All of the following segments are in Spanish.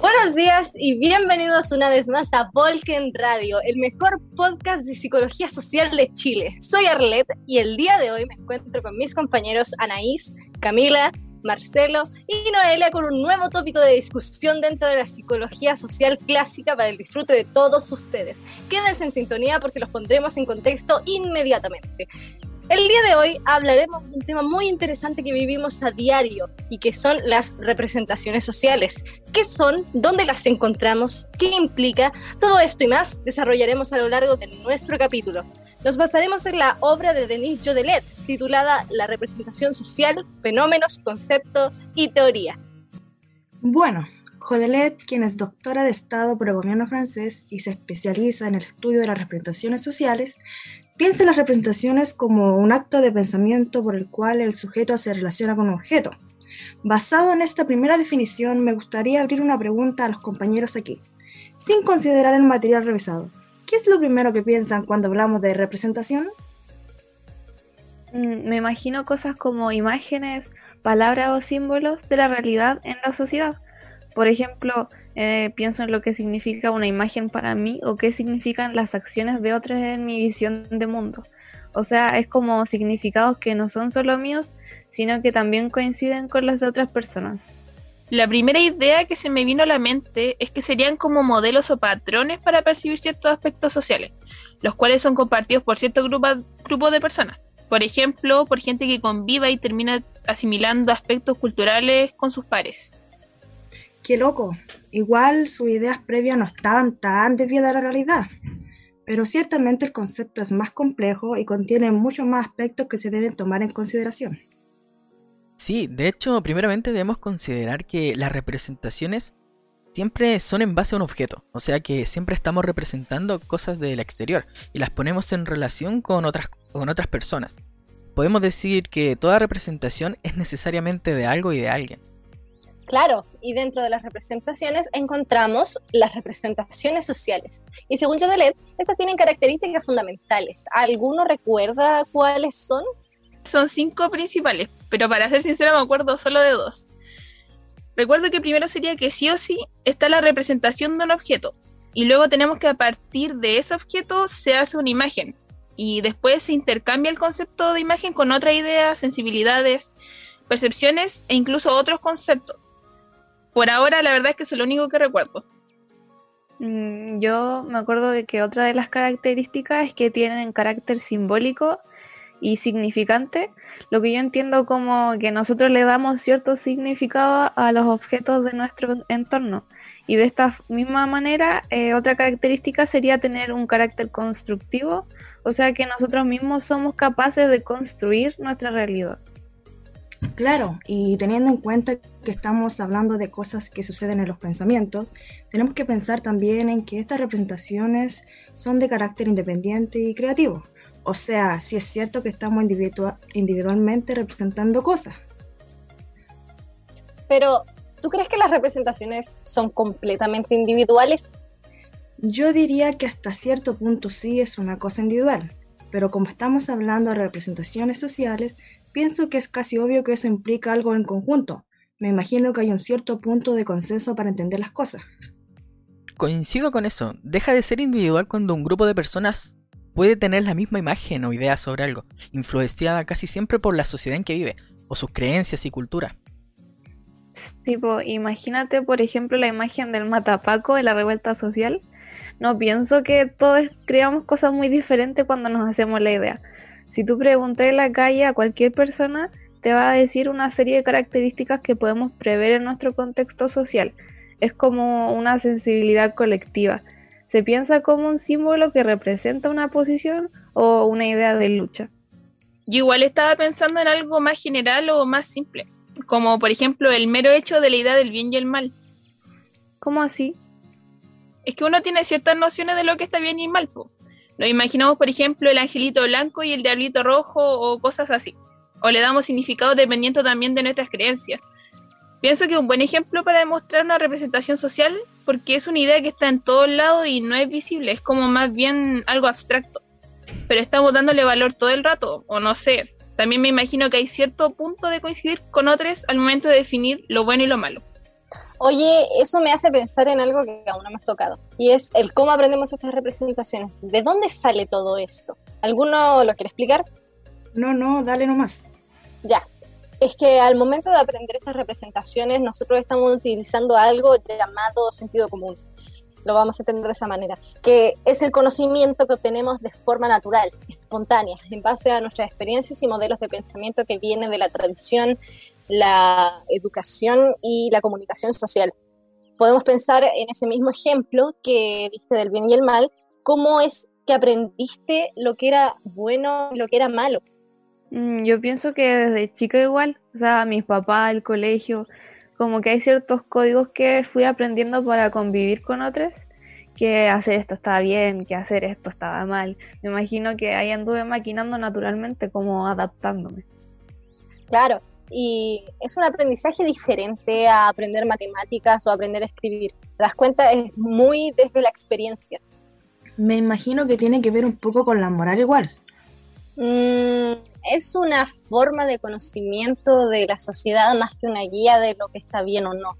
Buenos días y bienvenidos una vez más a Volken Radio, el mejor podcast de psicología social de Chile. Soy Arlette y el día de hoy me encuentro con mis compañeros Anaís, Camila, Marcelo y Noelia con un nuevo tópico de discusión dentro de la psicología social clásica para el disfrute de todos ustedes. Quédense en sintonía porque los pondremos en contexto inmediatamente. El día de hoy hablaremos de un tema muy interesante que vivimos a diario y que son las representaciones sociales. ¿Qué son? ¿Dónde las encontramos? ¿Qué implica? Todo esto y más desarrollaremos a lo largo de nuestro capítulo. Nos basaremos en la obra de Denis Jodelet, titulada La representación social, fenómenos, concepto y teoría. Bueno, Jodelet, quien es doctora de Estado por el gobierno francés y se especializa en el estudio de las representaciones sociales, piensa en las representaciones como un acto de pensamiento por el cual el sujeto se relaciona con un objeto. Basado en esta primera definición, me gustaría abrir una pregunta a los compañeros aquí, sin considerar el material revisado. ¿Qué es lo primero que piensan cuando hablamos de representación? Mm, me imagino cosas como imágenes, palabras o símbolos de la realidad en la sociedad. Por ejemplo, eh, pienso en lo que significa una imagen para mí o qué significan las acciones de otros en mi visión de mundo. O sea, es como significados que no son solo míos, sino que también coinciden con los de otras personas. La primera idea que se me vino a la mente es que serían como modelos o patrones para percibir ciertos aspectos sociales, los cuales son compartidos por cierto grupo, grupo de personas. Por ejemplo, por gente que conviva y termina asimilando aspectos culturales con sus pares. Qué loco. Igual sus ideas previas no estaban tan desviadas de la realidad. Pero ciertamente el concepto es más complejo y contiene muchos más aspectos que se deben tomar en consideración. Sí, de hecho, primeramente debemos considerar que las representaciones siempre son en base a un objeto, o sea que siempre estamos representando cosas del exterior y las ponemos en relación con otras, con otras personas. Podemos decir que toda representación es necesariamente de algo y de alguien. Claro, y dentro de las representaciones encontramos las representaciones sociales. Y según Jodelet, estas tienen características fundamentales. ¿Alguno recuerda cuáles son? Son cinco principales, pero para ser sincera me acuerdo solo de dos. Recuerdo que primero sería que sí o sí está la representación de un objeto, y luego tenemos que a partir de ese objeto se hace una imagen, y después se intercambia el concepto de imagen con otras ideas, sensibilidades, percepciones e incluso otros conceptos. Por ahora la verdad es que es lo único que recuerdo. Mm, yo me acuerdo de que otra de las características es que tienen carácter simbólico y significante, lo que yo entiendo como que nosotros le damos cierto significado a los objetos de nuestro entorno. Y de esta misma manera, eh, otra característica sería tener un carácter constructivo, o sea que nosotros mismos somos capaces de construir nuestra realidad. Claro, y teniendo en cuenta que estamos hablando de cosas que suceden en los pensamientos, tenemos que pensar también en que estas representaciones son de carácter independiente y creativo. O sea, si es cierto que estamos individualmente representando cosas. Pero, ¿tú crees que las representaciones son completamente individuales? Yo diría que hasta cierto punto sí es una cosa individual, pero como estamos hablando de representaciones sociales, pienso que es casi obvio que eso implica algo en conjunto. Me imagino que hay un cierto punto de consenso para entender las cosas. Coincido con eso. Deja de ser individual cuando un grupo de personas puede tener la misma imagen o idea sobre algo, influenciada casi siempre por la sociedad en que vive, o sus creencias y cultura. Tipo, imagínate, por ejemplo, la imagen del matapaco de la revuelta social. No pienso que todos creamos cosas muy diferentes cuando nos hacemos la idea. Si tú preguntas en la calle a cualquier persona, te va a decir una serie de características que podemos prever en nuestro contexto social. Es como una sensibilidad colectiva se piensa como un símbolo que representa una posición o una idea de lucha. Yo igual estaba pensando en algo más general o más simple, como por ejemplo el mero hecho de la idea del bien y el mal. ¿Cómo así? Es que uno tiene ciertas nociones de lo que está bien y mal. Po. Lo imaginamos, por ejemplo, el angelito blanco y el diablito rojo o cosas así. O le damos significado dependiendo también de nuestras creencias. Pienso que un buen ejemplo para demostrar una representación social, porque es una idea que está en todos lados y no es visible, es como más bien algo abstracto. pero estamos dándole valor todo el rato, o no sé. También me imagino que hay cierto punto de coincidir con otros al momento de definir lo bueno y lo malo. Oye, eso me hace pensar en algo que aún no hemos tocado, y es el cómo aprendemos estas representaciones. ¿De dónde sale todo esto? ¿Alguno lo quiere explicar? No, no, dale nomás. Ya. Es que al momento de aprender estas representaciones, nosotros estamos utilizando algo llamado sentido común. Lo vamos a entender de esa manera, que es el conocimiento que obtenemos de forma natural, espontánea, en base a nuestras experiencias y modelos de pensamiento que vienen de la tradición, la educación y la comunicación social. Podemos pensar en ese mismo ejemplo que diste del bien y el mal, cómo es que aprendiste lo que era bueno y lo que era malo. Mm, yo pienso que desde chica igual, o sea, mis papás, el colegio, como que hay ciertos códigos que fui aprendiendo para convivir con otros, que hacer esto estaba bien, que hacer esto estaba mal. Me imagino que ahí anduve maquinando naturalmente, como adaptándome. Claro, y es un aprendizaje diferente a aprender matemáticas o aprender a escribir. Te das cuenta, es muy desde la experiencia. Me imagino que tiene que ver un poco con la moral igual. Mm, es una forma de conocimiento de la sociedad más que una guía de lo que está bien o no,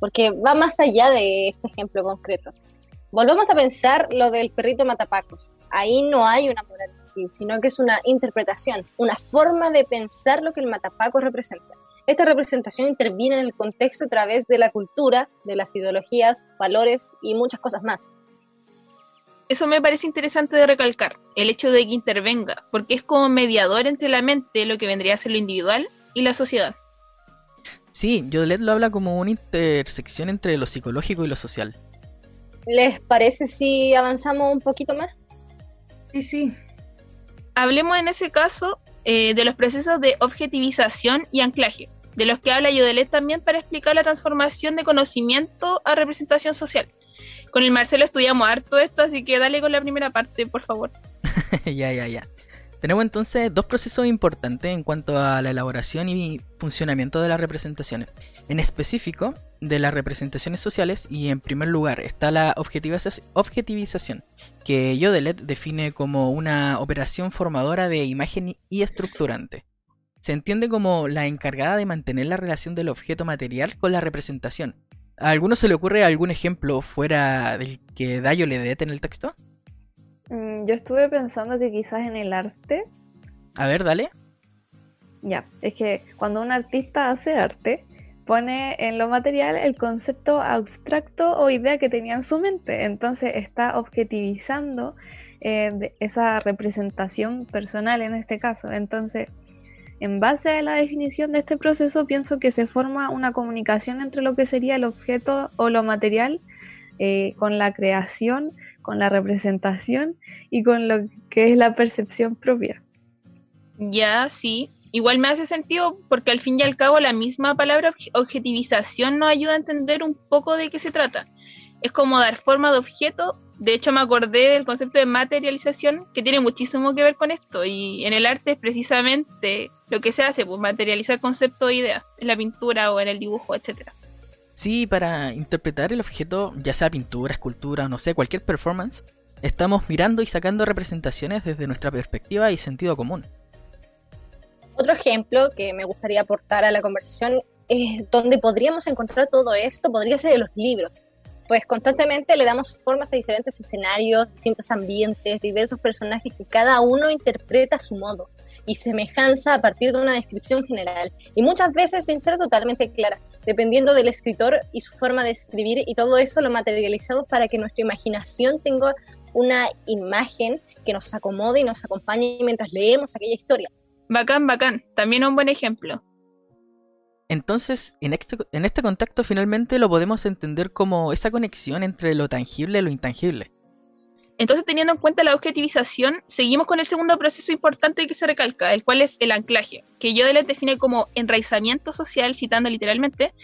porque va más allá de este ejemplo concreto. Volvamos a pensar lo del perrito matapacos. Ahí no hay una moral sino que es una interpretación, una forma de pensar lo que el matapaco representa. Esta representación interviene en el contexto a través de la cultura, de las ideologías, valores y muchas cosas más eso me parece interesante de recalcar, el hecho de que intervenga, porque es como mediador entre la mente, lo que vendría a ser lo individual, y la sociedad. Sí, Jodelet lo habla como una intersección entre lo psicológico y lo social. ¿Les parece si avanzamos un poquito más? Sí, sí. Hablemos en ese caso eh, de los procesos de objetivización y anclaje, de los que habla Yodelet también para explicar la transformación de conocimiento a representación social. Con el Marcelo estudiamos harto esto, así que dale con la primera parte, por favor. ya, ya, ya. Tenemos entonces dos procesos importantes en cuanto a la elaboración y funcionamiento de las representaciones. En específico, de las representaciones sociales y en primer lugar está la objetivización, que Yodelet define como una operación formadora de imagen y estructurante. Se entiende como la encargada de mantener la relación del objeto material con la representación, ¿A alguno se le ocurre algún ejemplo fuera del que Dayo le dete en el texto? Mm, yo estuve pensando que quizás en el arte. A ver, dale. Ya, es que cuando un artista hace arte, pone en lo material el concepto abstracto o idea que tenía en su mente. Entonces está objetivizando eh, esa representación personal en este caso. Entonces en base a la definición de este proceso, pienso que se forma una comunicación entre lo que sería el objeto o lo material eh, con la creación, con la representación y con lo que es la percepción propia. Ya, sí. Igual me hace sentido porque al fin y al cabo la misma palabra objetivización nos ayuda a entender un poco de qué se trata. Es como dar forma de objeto de hecho, me acordé del concepto de materialización que tiene muchísimo que ver con esto. Y en el arte es precisamente lo que se hace, pues materializar concepto o idea en la pintura o en el dibujo, etcétera. Sí, para interpretar el objeto, ya sea pintura, escultura, o no sé, cualquier performance, estamos mirando y sacando representaciones desde nuestra perspectiva y sentido común. Otro ejemplo que me gustaría aportar a la conversación es donde podríamos encontrar todo esto, podría ser en los libros pues constantemente le damos formas a diferentes escenarios, distintos ambientes, diversos personajes que cada uno interpreta a su modo y semejanza a partir de una descripción general y muchas veces sin ser totalmente clara, dependiendo del escritor y su forma de escribir y todo eso lo materializamos para que nuestra imaginación tenga una imagen que nos acomode y nos acompañe mientras leemos aquella historia. Bacán, bacán. También un buen ejemplo. Entonces, en este, en este contexto finalmente lo podemos entender como esa conexión entre lo tangible y lo intangible. Entonces, teniendo en cuenta la objetivización, seguimos con el segundo proceso importante que se recalca, el cual es el anclaje, que Yodelet define como enraizamiento social, citando literalmente,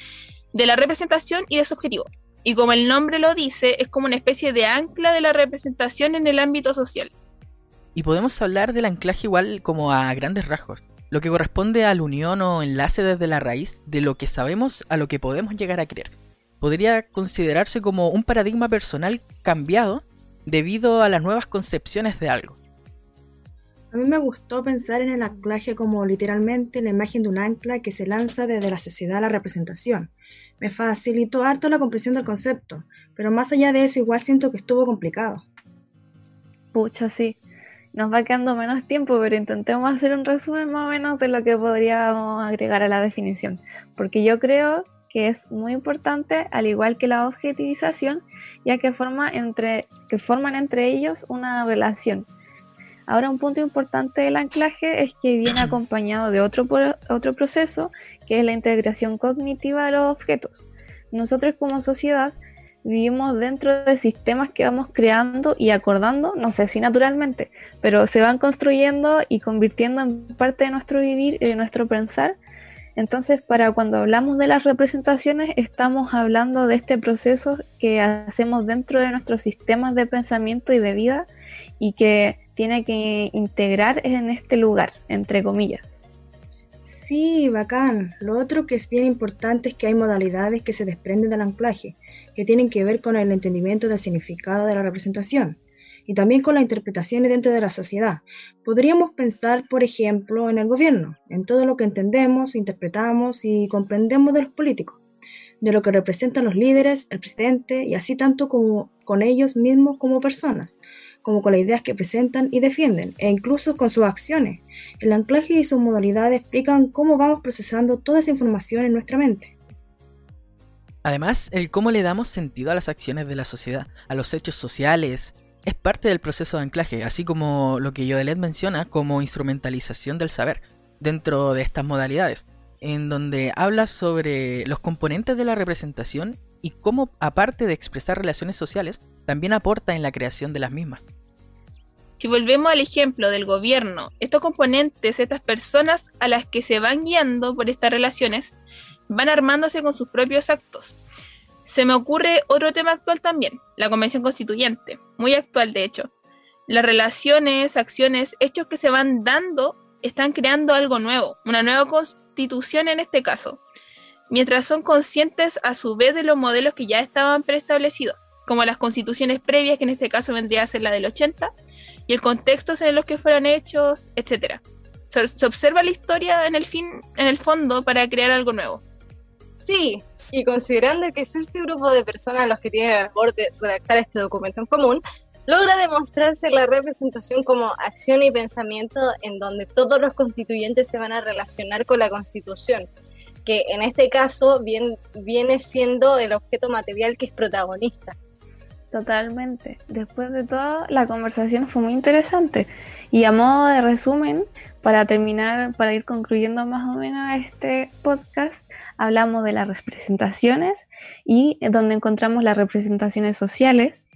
de la representación y de su objetivo. Y como el nombre lo dice, es como una especie de ancla de la representación en el ámbito social. Y podemos hablar del anclaje igual como a grandes rasgos lo que corresponde a la unión o enlace desde la raíz de lo que sabemos a lo que podemos llegar a creer. Podría considerarse como un paradigma personal cambiado debido a las nuevas concepciones de algo. A mí me gustó pensar en el anclaje como literalmente la imagen de un ancla que se lanza desde la sociedad a la representación. Me facilitó harto la comprensión del concepto, pero más allá de eso igual siento que estuvo complicado. Pucha, sí. Nos va quedando menos tiempo, pero intentemos hacer un resumen más o menos de lo que podríamos agregar a la definición, porque yo creo que es muy importante, al igual que la objetivización, ya que, forma entre, que forman entre ellos una relación. Ahora un punto importante del anclaje es que viene acompañado de otro, otro proceso, que es la integración cognitiva de los objetos. Nosotros como sociedad vivimos dentro de sistemas que vamos creando y acordando, no sé si naturalmente, pero se van construyendo y convirtiendo en parte de nuestro vivir y de nuestro pensar entonces, para cuando hablamos de las representaciones, estamos hablando de este proceso que hacemos dentro de nuestros sistemas de pensamiento y de vida y que tiene que integrar en este lugar, entre comillas. Sí, bacán. Lo otro que es bien importante es que hay modalidades que se desprenden del anclaje, que tienen que ver con el entendimiento del significado de la representación y también con las interpretaciones dentro de la sociedad. Podríamos pensar, por ejemplo, en el gobierno, en todo lo que entendemos, interpretamos y comprendemos de los políticos, de lo que representan los líderes, el presidente y así tanto como con ellos mismos como personas, como con las ideas que presentan y defienden, e incluso con sus acciones. El anclaje y sus modalidades explican cómo vamos procesando toda esa información en nuestra mente. Además, el cómo le damos sentido a las acciones de la sociedad, a los hechos sociales, es parte del proceso de anclaje, así como lo que Yodelet menciona como instrumentalización del saber dentro de estas modalidades, en donde habla sobre los componentes de la representación y cómo, aparte de expresar relaciones sociales, también aporta en la creación de las mismas. Si volvemos al ejemplo del gobierno, estos componentes, estas personas a las que se van guiando por estas relaciones, van armándose con sus propios actos, se me ocurre otro tema actual también, la Convención Constituyente, muy actual de hecho. Las relaciones, acciones, hechos que se van dando están creando algo nuevo, una nueva constitución en este caso, mientras son conscientes a su vez de los modelos que ya estaban preestablecidos, como las constituciones previas, que en este caso vendría a ser la del 80, y el contexto en los que fueron hechos, etc. Se, se observa la historia en el, fin, en el fondo para crear algo nuevo. Sí, y considerando que es este grupo de personas los que tienen el labor de redactar este documento en común, logra demostrarse la representación como acción y pensamiento en donde todos los constituyentes se van a relacionar con la constitución, que en este caso bien, viene siendo el objeto material que es protagonista. Totalmente. Después de todo, la conversación fue muy interesante. Y a modo de resumen, para terminar, para ir concluyendo más o menos este podcast, hablamos de las representaciones y donde encontramos las representaciones sociales.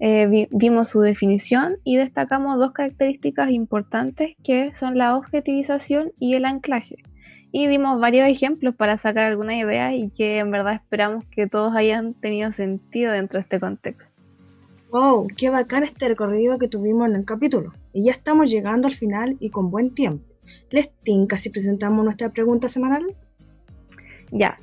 Eh, vimos su definición y destacamos dos características importantes que son la objetivización y el anclaje. Y dimos varios ejemplos para sacar alguna idea y que en verdad esperamos que todos hayan tenido sentido dentro de este contexto. ¡Wow! ¡Qué bacán este recorrido que tuvimos en el capítulo! Y ya estamos llegando al final y con buen tiempo. ¿Les tinca si presentamos nuestra pregunta semanal? Ya.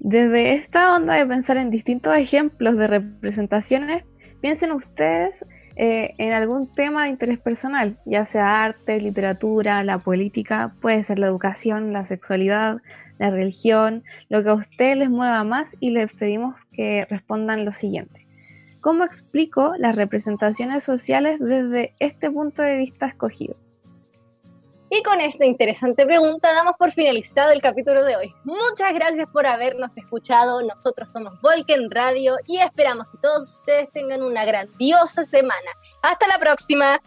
Desde esta onda de pensar en distintos ejemplos de representaciones, piensen ustedes eh, en algún tema de interés personal, ya sea arte, literatura, la política, puede ser la educación, la sexualidad, la religión, lo que a ustedes les mueva más y les pedimos que respondan lo siguiente. ¿Cómo explico las representaciones sociales desde este punto de vista escogido? Y con esta interesante pregunta damos por finalizado el capítulo de hoy. Muchas gracias por habernos escuchado. nosotros somos Volken Radio y esperamos que todos ustedes tengan una grandiosa semana. Hasta la próxima.